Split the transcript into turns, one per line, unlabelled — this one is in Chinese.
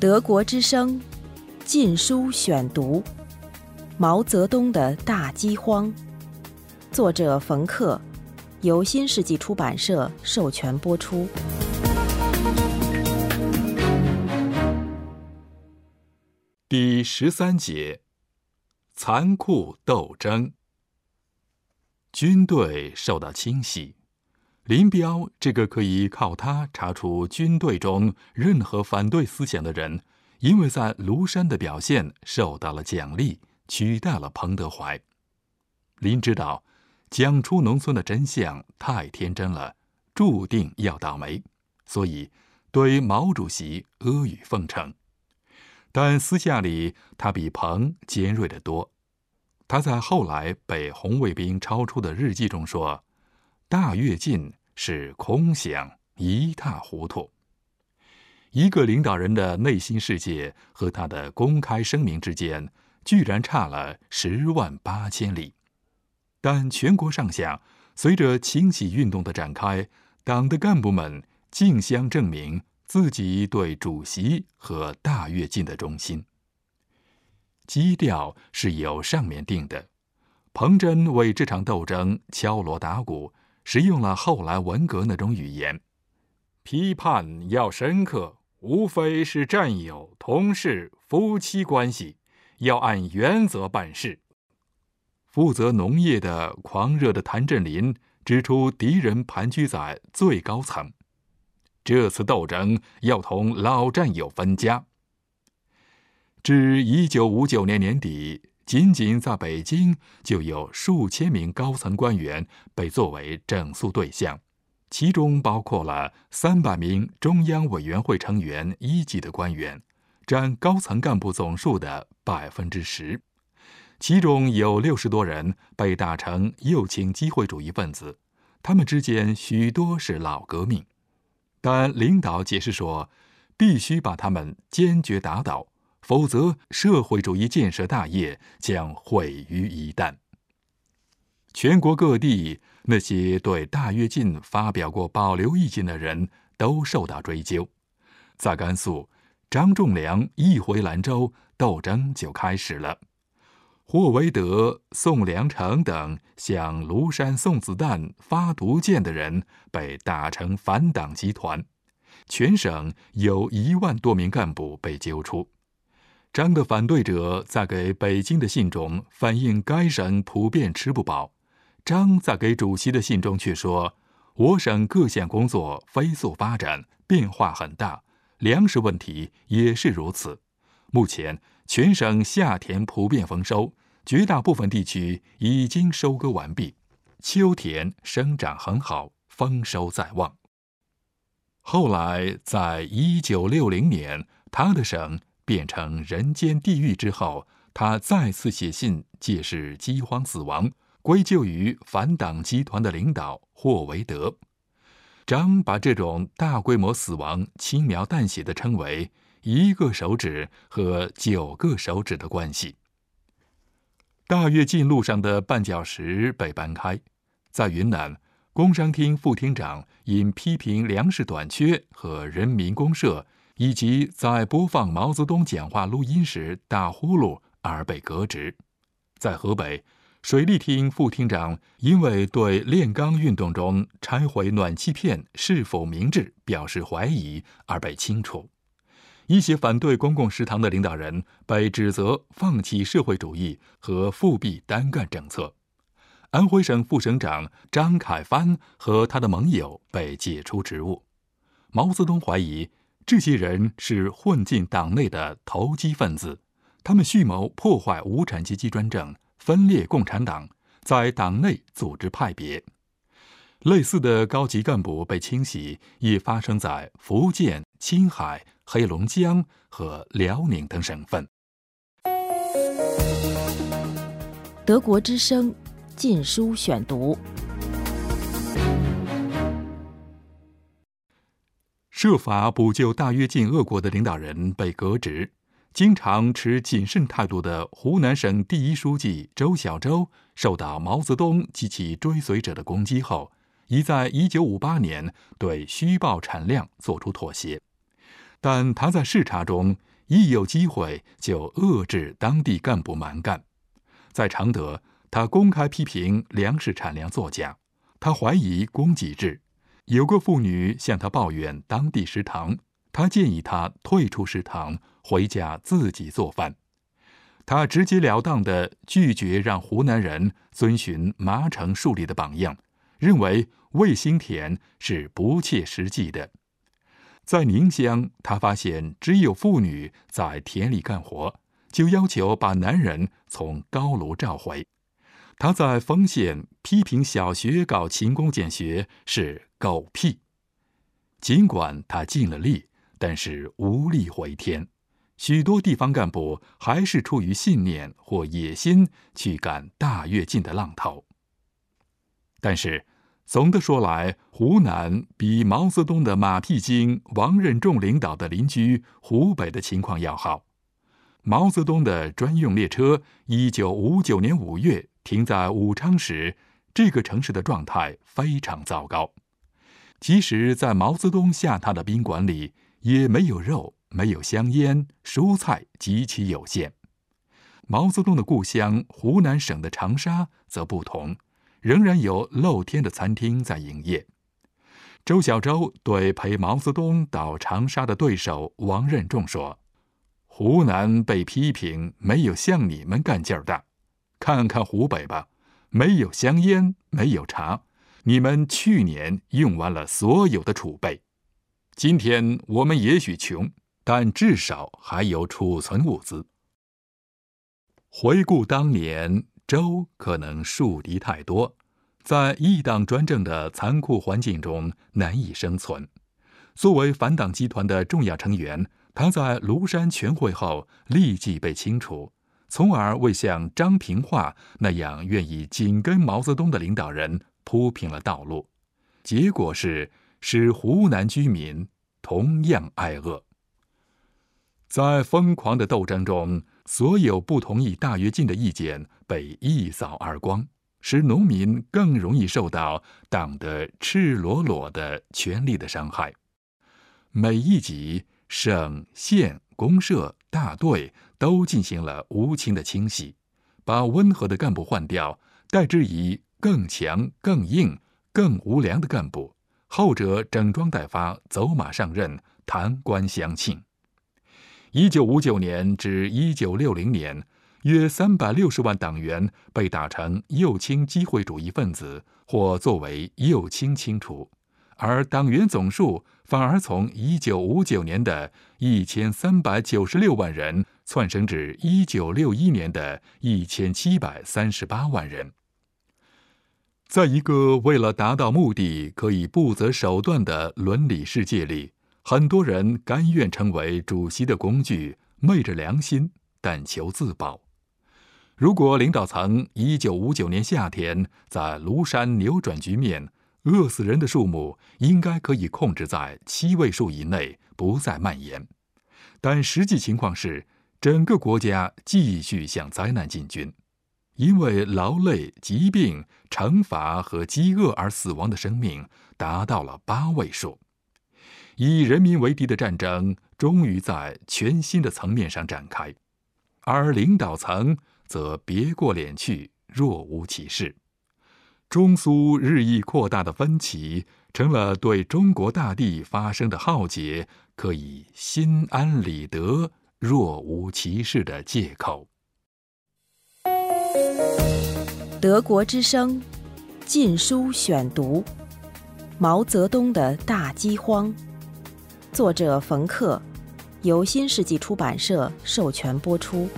德国之声《禁书选读》：毛泽东的大饥荒，作者冯克，由新世纪出版社授权播出。
第十三节：残酷斗争。军队受到清洗。林彪这个可以靠他查出军队中任何反对思想的人，因为在庐山的表现受到了奖励，取代了彭德怀。林知道讲出农村的真相太天真了，注定要倒霉，所以对毛主席阿谀奉承。但私下里他比彭尖锐得多。他在后来被红卫兵抄出的日记中说：“大跃进。”是空想，一塌糊涂。一个领导人的内心世界和他的公开声明之间，居然差了十万八千里。但全国上下随着清洗运动的展开，党的干部们竞相证明自己对主席和大跃进的忠心。基调是由上面定的，彭真为这场斗争敲锣打鼓。使用了后来文革那种语言，批判要深刻，无非是战友、同事、夫妻关系，要按原则办事。负责农业的狂热的谭震林指出，敌人盘踞在最高层，这次斗争要同老战友分家。至一九五九年年底。仅仅在北京，就有数千名高层官员被作为整肃对象，其中包括了三百名中央委员会成员一级的官员，占高层干部总数的百分之十。其中有六十多人被打成右倾机会主义分子，他们之间许多是老革命，但领导解释说，必须把他们坚决打倒。否则，社会主义建设大业将毁于一旦。全国各地那些对大跃进发表过保留意见的人都受到追究。在甘肃，张仲良一回兰州，斗争就开始了。霍维德、宋良成等向庐山送子弹、发毒箭的人被打成反党集团，全省有一万多名干部被揪出。张的反对者在给北京的信中反映该省普遍吃不饱，张在给主席的信中却说：“我省各项工作飞速发展，变化很大，粮食问题也是如此。目前全省夏田普遍丰收，绝大部分地区已经收割完毕，秋田生长很好，丰收在望。”后来，在一九六零年，他的省。变成人间地狱之后，他再次写信借示饥荒死亡，归咎于反党集团的领导霍维德。张把这种大规模死亡轻描淡写的称为“一个手指和九个手指的关系”。大跃进路上的绊脚石被搬开，在云南，工商厅副厅长因批评粮食短缺和人民公社。以及在播放毛泽东讲话录音时打呼噜而被革职，在河北，水利厅副厅长因为对炼钢运动中拆毁暖气片是否明智表示怀疑而被清除。一些反对公共食堂的领导人被指责放弃社会主义和复辟单干政策。安徽省副省长张凯帆和他的盟友被解除职务。毛泽东怀疑。这些人是混进党内的投机分子，他们蓄谋破坏无产阶级专政，分裂共产党，在党内组织派别。类似的高级干部被清洗，也发生在福建、青海、黑龙江和辽宁等省份。
德国之声《禁书选读》。
设法补救大跃进恶果的领导人被革职，经常持谨慎态度的湖南省第一书记周小舟受到毛泽东及其追随者的攻击后，已在1958年对虚报产量作出妥协，但他在视察中一有机会就遏制当地干部蛮干。在常德，他公开批评粮食产量作假，他怀疑供给制。有个妇女向他抱怨当地食堂，他建议他退出食堂，回家自己做饭。他直截了当地拒绝让湖南人遵循麻城树立的榜样，认为卫星田是不切实际的。在宁乡，他发现只有妇女在田里干活，就要求把男人从高炉召回。他在丰县批评小学搞勤工俭学是狗屁，尽管他尽了力，但是无力回天。许多地方干部还是出于信念或野心去赶大跃进的浪头。但是总的说来，湖南比毛泽东的马屁精王任重领导的邻居湖北的情况要好。毛泽东的专用列车，一九五九年五月。停在武昌时，这个城市的状态非常糟糕。即使在毛泽东下榻的宾馆里，也没有肉，没有香烟，蔬菜极其有限。毛泽东的故乡湖南省的长沙则不同，仍然有露天的餐厅在营业。周小舟对陪毛泽东到长沙的对手王任重说：“湖南被批评没有像你们干劲儿大。”看看湖北吧，没有香烟，没有茶，你们去年用完了所有的储备。今天我们也许穷，但至少还有储存物资。回顾当年，周可能树敌太多，在一党专政的残酷环境中难以生存。作为反党集团的重要成员，他在庐山全会后立即被清除。从而为像张平化那样愿意紧跟毛泽东的领导人铺平了道路，结果是使湖南居民同样挨饿。在疯狂的斗争中，所有不同意大跃进的意见被一扫而光，使农民更容易受到党的赤裸裸的权力的伤害。每一级省县公社大队。都进行了无情的清洗，把温和的干部换掉，代之以更强、更硬、更无良的干部，后者整装待发，走马上任，弹冠相庆。一九五九年至一九六零年，约三百六十万党员被打成右倾机会主义分子，或作为右倾清除。而党员总数反而从一九五九年的一千三百九十六万人窜升至一九六一年的一千七百三十八万人。在一个为了达到目的可以不择手段的伦理世界里，很多人甘愿成为主席的工具，昧着良心，但求自保。如果领导层一九五九年夏天在庐山扭转局面，饿死人的数目应该可以控制在七位数以内，不再蔓延。但实际情况是，整个国家继续向灾难进军，因为劳累、疾病、惩罚和饥饿而死亡的生命达到了八位数。以人民为敌的战争终于在全新的层面上展开，而领导层则别过脸去，若无其事。中苏日益扩大的分歧，成了对中国大地发生的浩劫可以心安理得、若无其事的借口。
德国之声《禁书选读》：毛泽东的大饥荒，作者冯克，由新世纪出版社授权播出。